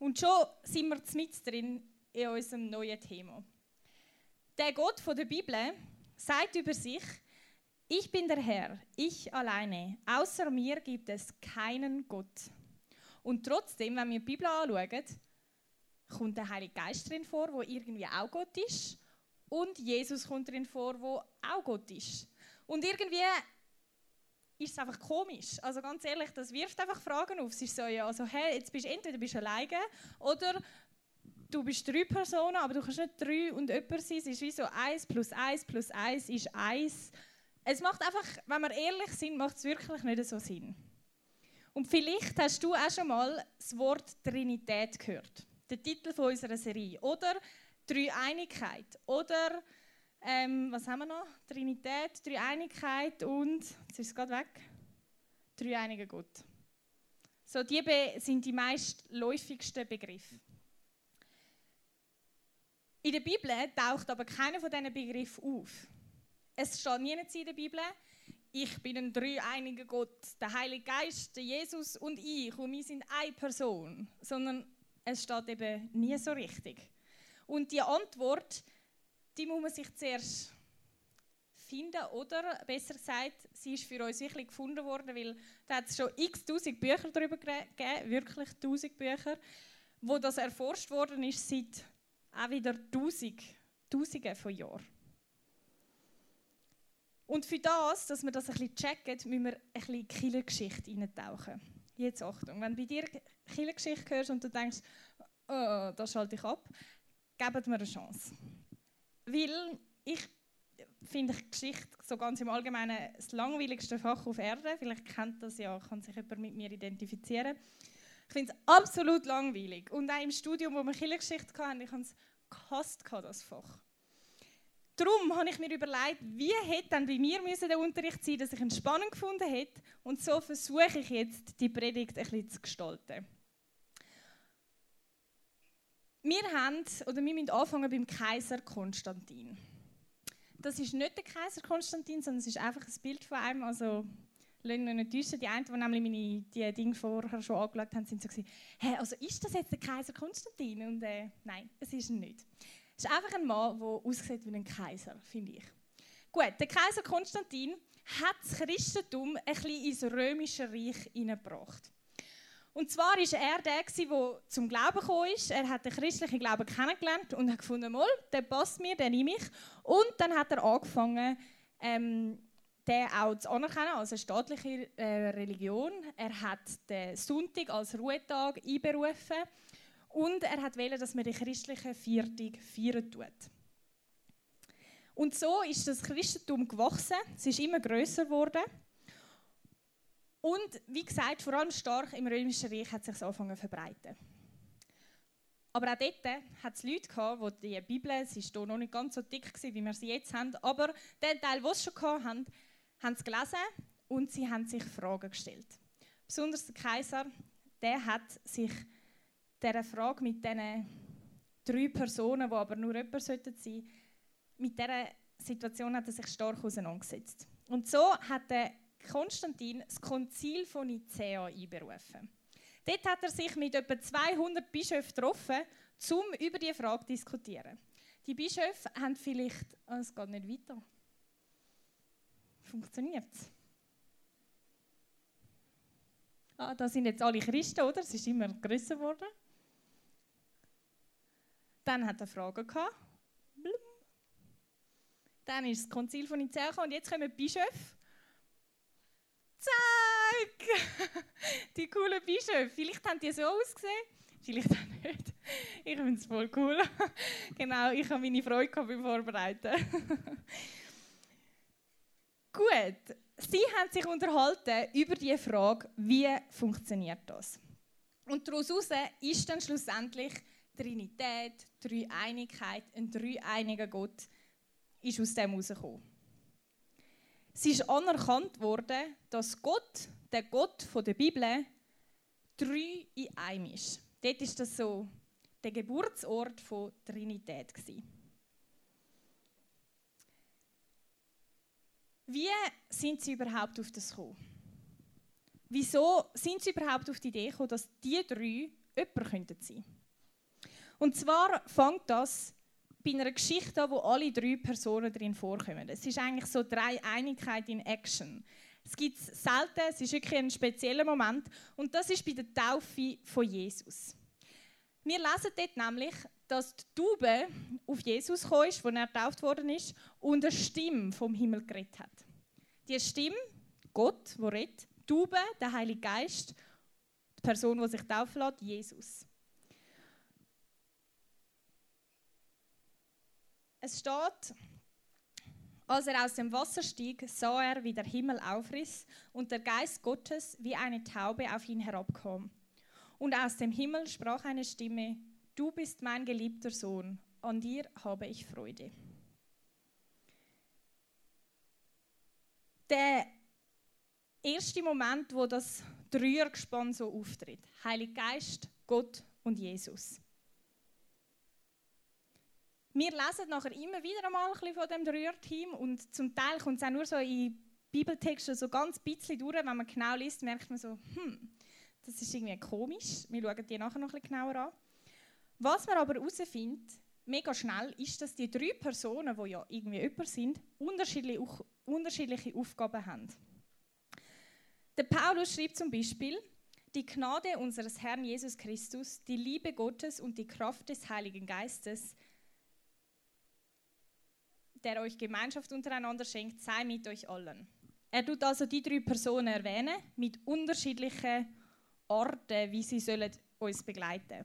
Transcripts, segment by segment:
Und schon sind wir mit drin in unserem neuen Thema. Der Gott von der Bibel sagt über sich, ich bin der Herr, ich alleine. Außer mir gibt es keinen Gott. Und trotzdem, wenn wir die Bibel anschauen, kommt der Heilige Geist drin vor, wo irgendwie auch Gott ist. Und Jesus kommt drin vor, wo auch Gott ist. Und irgendwie ist es einfach komisch. Also ganz ehrlich, das wirft einfach Fragen auf. Es ist so, ja, also, hey, jetzt bist du entweder bist du alleine oder du bist drei Personen, aber du kannst nicht drei und jemand sein. Es ist wie so eins plus eins plus eins ist eins. Es macht einfach, wenn wir ehrlich sind, macht es wirklich nicht so Sinn. Und vielleicht hast du auch schon mal das Wort Trinität gehört. Der Titel von unserer Serie. Oder Dreieinigkeit. Oder ähm, was haben wir noch? Trinität, Dreieinigkeit und, jetzt ist es gerade weg, dreieiniger Gott. So, die sind die meistläufigsten Begriffe. In der Bibel taucht aber keiner von diesen Begriffen auf. Es steht nirgends in der Bibel, ich bin ein dreieiniger Gott, der Heilige Geist, der Jesus und ich und wir sind eine Person, sondern es steht eben nie so richtig. Und die Antwort, die muss man sich zuerst finden oder besser gesagt, sie ist für uns wirklich gefunden worden, weil da hat es schon x tausend Bücher darüber gegeben, wirklich tausend Bücher, wo das erforscht worden ist seit auch wieder tausend, Tausende von Jahren. Und für das, dass wir das ein bisschen checken, müssen wir ein bisschen Killergeschichte eintauchen. Jetzt Achtung, wenn du bei dir Killergeschichte hörst und du denkst, oh, das schalte ich ab, gebt mir eine Chance. Weil ich finde Geschichte so ganz im Allgemeinen das langweiligste Fach auf Erde. Vielleicht kennt das ja, kann sich jemand mit mir identifizieren. Ich finde es absolut langweilig. Und auch im Studium, wo wir Kirchengeschichte hatten, ich habe es gehasst, das Fach. Darum habe ich mir überlegt, wie hätte dann bei mir der Unterricht sein dass ich ihn spannend gefunden hätte. Und so versuche ich jetzt, die Predigt ein bisschen zu gestalten. Wir haben, oder wir müssen anfangen beim Kaiser Konstantin. Das ist nicht der Kaiser Konstantin, sondern es ist einfach ein Bild von einem. Also, lasst mich nicht täuschen. Die einen, die nämlich meine die Dinge vorher schon angeschaut haben, sind so gewesen, hey, also ist das jetzt der Kaiser Konstantin? Und äh, nein, es ist nicht. Es ist einfach ein Mann, der aussieht wie ein Kaiser, finde ich. Gut, der Kaiser Konstantin hat das Christentum ein bisschen ins römische Reich hineingebracht. Und zwar war er der, der zum Glauben gekommen ist. Er hat den christlichen Glauben kennengelernt und hat gefunden, mal, der passt mir, den nehme ich. Und dann hat er angefangen, ähm, den auch zu anerkennen als eine staatliche äh, Religion. Er hat den Sonntag als Ruhetag einberufen und er hat wählen, dass man den christlichen Viertag feiern tut. Und so ist das Christentum gewachsen. Es ist immer größer geworden. Und wie gesagt, vor allem stark im Römischen Reich hat sich es angefangen zu verbreiten. Aber auch dort hat es Leute gehabt, die die Bibel, es war noch nicht ganz so dick, gewesen, wie wir sie jetzt haben, aber der Teil, die es schon hatten, haben es gelesen und sie haben sich Fragen gestellt. Besonders der Kaiser, der hat sich dieser Frage mit diesen drei Personen, die aber nur jemand sein sollten, mit dieser Situation hat er sich stark auseinandergesetzt. Und so hat der Konstantin das Konzil von Nicea einberufen. Dort hat er sich mit etwa 200 Bischöfen getroffen, um über diese Frage zu diskutieren. Die Bischöfe haben vielleicht. Oh, es geht nicht weiter. Funktioniert es? Ah, da sind jetzt alle Christen, oder? Es ist immer größer geworden. Dann hat er Fragen gehabt. Dann ist das Konzil von Nicea und jetzt kommen die Bischöfe Zack! Die coolen Bischöfe. Vielleicht haben die so ausgesehen, vielleicht auch nicht. Ich finde es voll cool. Genau, ich habe meine Freude beim Vorbereiten. Gut, sie haben sich unterhalten über die Frage, wie funktioniert das? Und daraus ist dann schlussendlich Trinität, Dreieinigkeit, ein dreieiniger Gott, ist aus dem herausgekommen. Es ist anerkannt worden, dass Gott, der Gott der Bibel, drei in einem ist. Dort ist das so der Geburtsort von Trinität. Wie sind sie überhaupt auf das gekommen? Wieso sind sie überhaupt auf die Idee gekommen, dass die drei jemand könnten sein. Und zwar fängt das bei einer Geschichte wo alle drei Personen drin vorkommen. Es ist eigentlich so drei Einigkeit in Action. Es gibt es selten, es ist wirklich ein spezieller Moment. Und das ist bei der Taufe von Jesus. Wir lesen dort nämlich, dass die Taube auf Jesus kam, als er getauft worden ist, und eine Stimme vom Himmel geredet hat. Die Stimme, Gott, der redet, die Taube, der Heilige Geist, die Person, die sich taufen lässt, Jesus. Es steht, als er aus dem Wasser stieg, sah er, wie der Himmel aufriss und der Geist Gottes wie eine Taube auf ihn herabkam. Und aus dem Himmel sprach eine Stimme, Du bist mein geliebter Sohn, an dir habe ich Freude. Der erste Moment, wo das Dreiergespann so auftritt, Heilig Geist, Gott und Jesus. Wir lesen nachher immer wieder einmal ein von dem Rührteam und zum Teil kommt es auch nur so in Bibeltexten so ganz bisschen durch. Wenn man genau liest, merkt man so, hm, das ist irgendwie komisch. Wir schauen die nachher noch ein bisschen genauer an. Was man aber herausfindet, mega schnell, ist, dass die drei Personen, die ja irgendwie jemand sind, unterschiedliche, unterschiedliche Aufgaben haben. Der Paulus schreibt zum Beispiel, die Gnade unseres Herrn Jesus Christus, die Liebe Gottes und die Kraft des Heiligen Geistes der euch Gemeinschaft untereinander schenkt, sei mit euch allen. Er tut also die drei Personen erwähnen, mit unterschiedlichen Orten, wie sie sollen uns begleiten.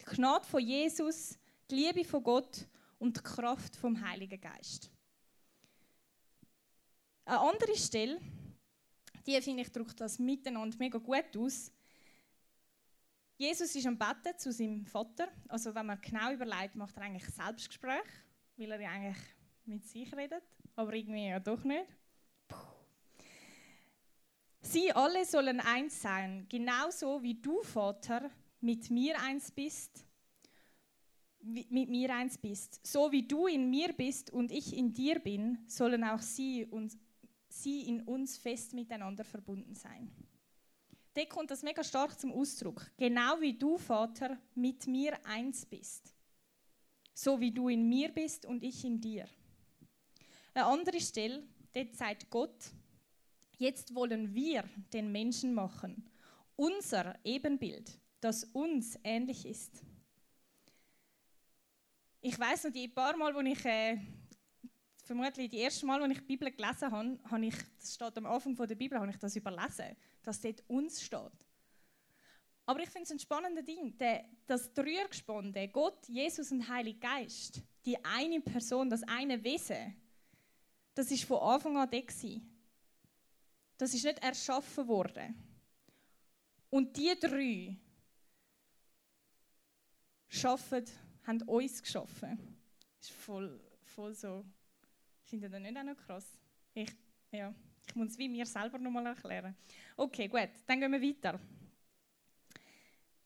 Die Gnade von Jesus, die Liebe von Gott und die Kraft vom Heiligen Geist. Eine andere Stelle, die finde ich, drückt das miteinander mega gut aus. Jesus ist am Betten zu seinem Vater. Also wenn man genau überlegt, macht er eigentlich Selbstgespräch, weil er ja eigentlich mit sich redet, aber irgendwie ja doch nicht. Sie alle sollen eins sein, genauso wie du, Vater, mit mir eins bist, mit mir eins bist. So wie du in mir bist und ich in dir bin, sollen auch sie, und, sie in uns fest miteinander verbunden sein. Da kommt das mega stark zum Ausdruck. Genau wie du, Vater, mit mir eins bist. So wie du in mir bist und ich in dir. Eine andere Stelle, dort sagt Gott, jetzt wollen wir den Menschen machen, unser Ebenbild, das uns ähnlich ist. Ich weiß noch, die paar Mal, wo ich äh, vermutlich die erste Mal, als ich die Bibel gelesen habe, habe ich, das steht am Anfang der Bibel, habe ich das überlesen, dass dort uns steht. Aber ich finde es ein spannendes Ding, der, das Dreiergespann, Gott, Jesus und Heilig Geist, die eine Person, das eine Wesen, das ist von Anfang an da. Das ist nicht erschaffen worden. Und die drei schaffen, haben uns geschaffen. Das ist voll, voll so. Findet ihr das nicht auch noch krass? Ich, ja, ich muss es wie mir selber noch mal erklären. Okay, gut, dann gehen wir weiter.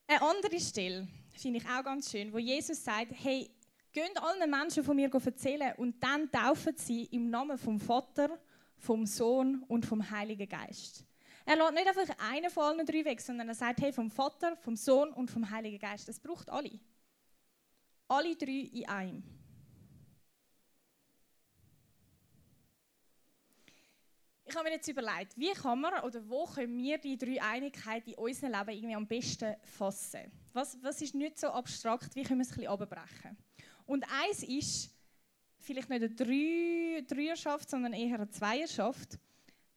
Eine andere Stelle finde ich auch ganz schön, wo Jesus sagt, hey, Geht allen Menschen von mir erzählen und dann taufen sie im Namen vom Vater, vom Sohn und vom Heiligen Geist. Er lässt nicht einfach einen von allen drei weg, sondern er sagt, hey, vom Vater, vom Sohn und vom Heiligen Geist. Das braucht alle. Alle drei in einem. Ich habe mir jetzt überlegt, wie kann man oder wo können wir die drei Einigkeiten in unserem Leben irgendwie am besten fassen? Was, was ist nicht so abstrakt, wie können wir es ein bisschen abbrechen? Und eins ist vielleicht nicht eine Drei Dreierschaft, sondern eher eine Zweierschaft,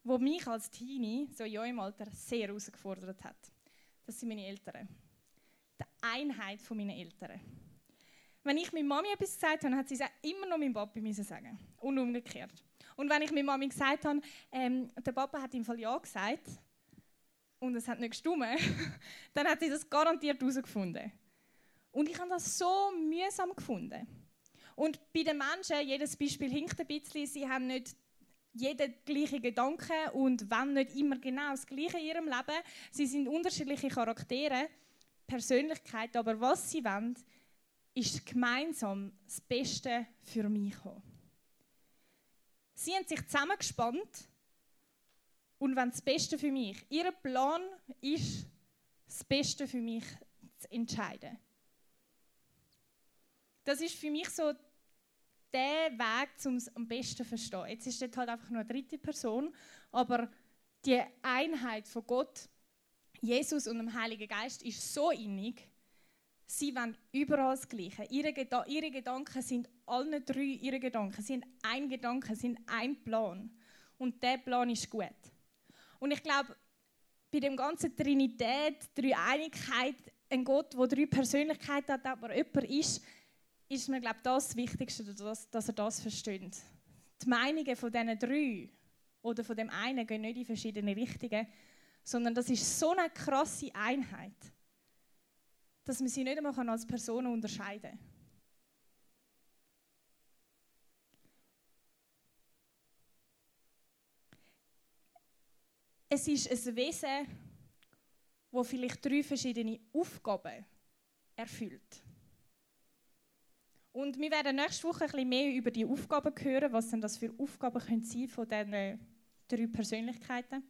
wo mich als Teenie, so in eurem Alter, sehr herausgefordert hat. Das sind meine Eltern. Die Einheit meiner Eltern. Wenn ich meiner Mami etwas gesagt habe, hat sie es immer noch meinem Papi müssen sagen und umgekehrt. Und wenn ich meiner Mami gesagt habe, ähm, der Papa hat im Fall ja gesagt und es hat nicht gestimmt, dann hat sie das garantiert herausgefunden. Und ich habe das so mühsam gefunden. Und bei den Menschen, jedes Beispiel hinkt ein bisschen, sie haben nicht jeden gleichen Gedanken und wenn nicht immer genau das Gleiche in ihrem Leben. Sie sind unterschiedliche Charaktere, Persönlichkeiten, aber was sie wollen, ist gemeinsam das Beste für mich haben. Sie haben sich zusammengespannt und wollen das Beste für mich. Ihr Plan ist, das Beste für mich zu entscheiden. Das ist für mich so der Weg, um es am besten zu verstehen. Jetzt ist dort halt einfach nur eine dritte Person, aber die Einheit von Gott, Jesus und dem Heiligen Geist ist so innig, sie wollen überall das Gleiche. Ihre, Geda ihre Gedanken sind alle drei ihre Gedanken, sind ein Gedanke, sind ein Plan. Und der Plan ist gut. Und ich glaube, bei dem ganzen Trinität, Dreieinigkeit, ein Gott, der drei Persönlichkeiten hat, aber jemand ist, ist mir glaube das Wichtigste, dass, dass er das versteht. Die Meinungen von diesen drei oder von dem einen gehen nicht in verschiedene Richtungen, sondern das ist so eine krasse Einheit, dass man sie nicht einmal als Personen unterscheiden kann. Es ist ein Wesen, das vielleicht drei verschiedene Aufgaben erfüllt. Und wir werden nächste Woche ein bisschen mehr über die Aufgaben hören, was denn das für Aufgaben können sein von diesen drei Persönlichkeiten.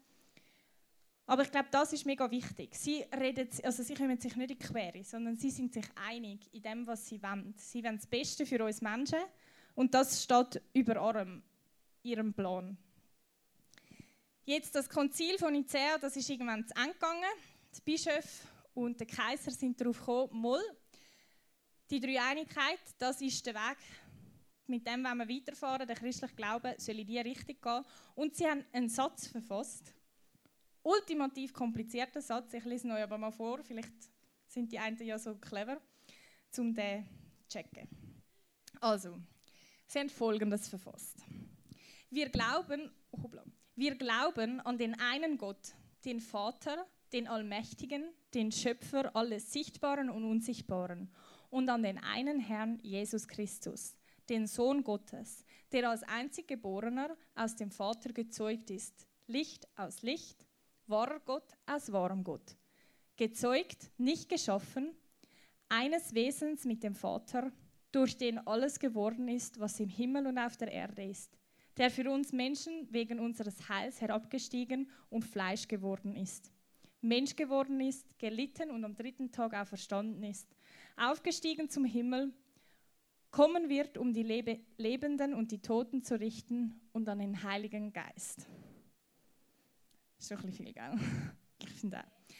Aber ich glaube, das ist mega wichtig. Sie, reden, also sie kommen sich nicht in die Quere, sondern sie sind sich einig in dem, was sie wollen. Sie wollen das Beste für uns Menschen und das steht über allem, ihrem Plan. Jetzt das Konzil von Nicea, das ist irgendwann zu Ende gegangen. Die Bischöfe und der Kaiser sind darauf gekommen, die Dreieinigkeit, das ist der Weg. Mit dem wollen wir weiterfahren. Der christliche Glaube soll in diese Richtung gehen. Und sie haben einen Satz verfasst. Ultimativ komplizierter Satz. Ich lese ihn euch aber mal vor. Vielleicht sind die einen ja so clever, um den zu checken. Also, sie haben Folgendes verfasst. Wir glauben, hoppla, wir glauben an den einen Gott, den Vater, den Allmächtigen, den Schöpfer alles Sichtbaren und Unsichtbaren und an den einen Herrn Jesus Christus, den Sohn Gottes, der als einziggeborener aus dem Vater gezeugt ist, Licht aus Licht, wahrer Gott aus wahrem Gott, gezeugt, nicht geschaffen, eines Wesens mit dem Vater, durch den alles geworden ist, was im Himmel und auf der Erde ist der für uns Menschen wegen unseres Heils herabgestiegen und Fleisch geworden ist. Mensch geworden ist, gelitten und am dritten Tag auferstanden ist, aufgestiegen zum Himmel, kommen wird, um die Lebe Lebenden und die Toten zu richten und an den Heiligen Geist. Ist doch ein bisschen viel, gell? Ich finde auch.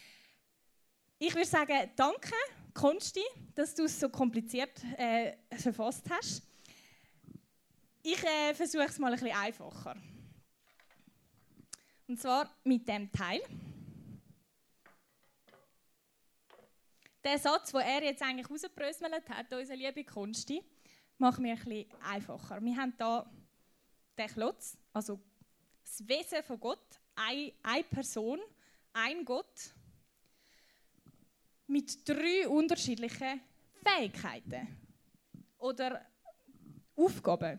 Ich würde sagen, danke, Konsti, dass du es so kompliziert äh, verfasst hast. Ich äh, versuche es mal ein bisschen einfacher. Und zwar mit dem Teil. Der Satz, den er jetzt eigentlich rausgebröselt hat, unser liebe Konsti, macht mir ein bisschen einfacher. Wir haben hier den Klotz, also das Wesen von Gott, eine, eine Person, ein Gott, mit drei unterschiedlichen Fähigkeiten oder Aufgaben.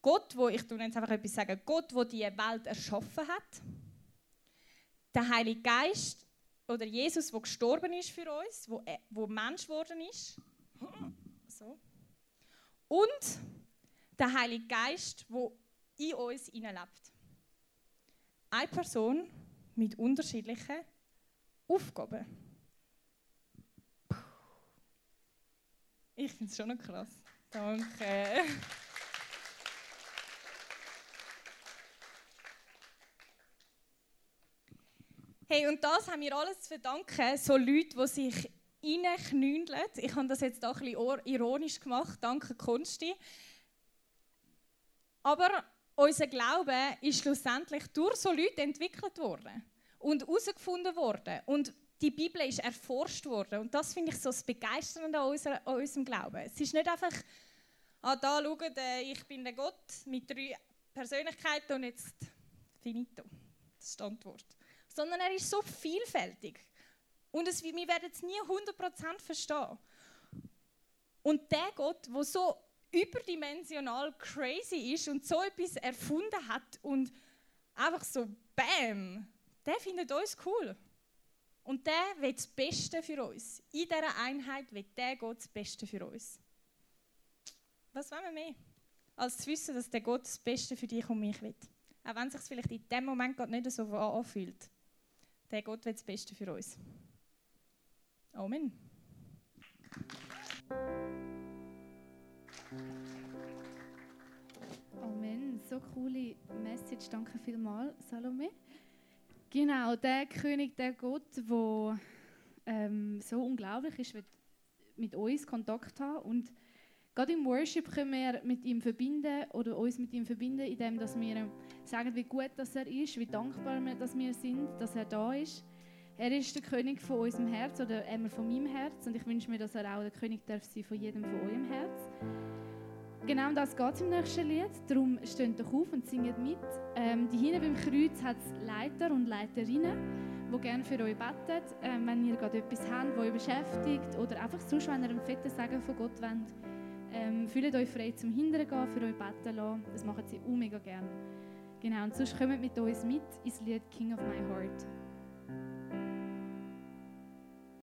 Gott, wo ich jetzt einfach etwas sagen, Gott, wo die Welt erschaffen hat, der Heilige Geist oder Jesus, wo gestorben ist für uns, wo, wo Mensch geworden ist, so. und der Heilige Geist, wo in uns lebt. Eine Person mit unterschiedlichen Aufgaben. Ich finde es schon noch krass. Danke. Hey, und das haben wir alles zu verdanken, so Leute, die sich reinknündeln. Ich habe das jetzt auch ein bisschen ironisch gemacht, danke Konsti. Aber unser Glaube ist schlussendlich durch so Leute entwickelt worden und herausgefunden worden. Und die Bibel ist erforscht worden. Und das finde ich so das Begeisternde an, unserer, an unserem Glauben. Es ist nicht einfach, ah, da schaut, äh, ich bin der Gott mit drei Persönlichkeiten und jetzt finito. Das ist die Antwort sondern er ist so vielfältig. Und es, wir werden es nie 100% verstehen. Und der Gott, der so überdimensional crazy ist und so etwas erfunden hat und einfach so BAM, der findet uns cool. Und der will das Beste für uns. In dieser Einheit will der Gott das Beste für uns. Was wollen wir mehr? Als zu wissen, dass der Gott das Beste für dich und mich will. Auch wenn es sich vielleicht in dem Moment gerade nicht so anfühlt der Gott will das Beste für uns. Amen. Amen. So coole Message. Danke vielmals, Salome. Genau, der König, der Gott, der ähm, so unglaublich ist, wird mit uns Kontakt haben. Und gerade im Worship können wir mit ihm verbinden oder uns mit ihm verbinden, indem dass wir sagen, wie gut dass er ist, wie dankbar wir, dass wir sind, dass er da ist. Er ist der König von unserem Herz oder einmal von meinem Herz und ich wünsche mir, dass er auch der König darf sein von jedem von eurem Herz. Genau um das geht es im nächsten Lied. Darum steht doch auf und singt mit. Ähm, die hinten beim Kreuz hat es Leiter und Leiterinnen, die gerne für euch beten. Ähm, wenn ihr gerade etwas habt, das euch beschäftigt oder einfach sonst, wenn ihr einen fetten Segen von Gott wollt, ähm, fühlt euch frei zum Hintern gehen, für euch beten lassen. Das machen sie auch mega gerne. Genau, und sonst kommt mit uns mit ins Lied King of My Heart.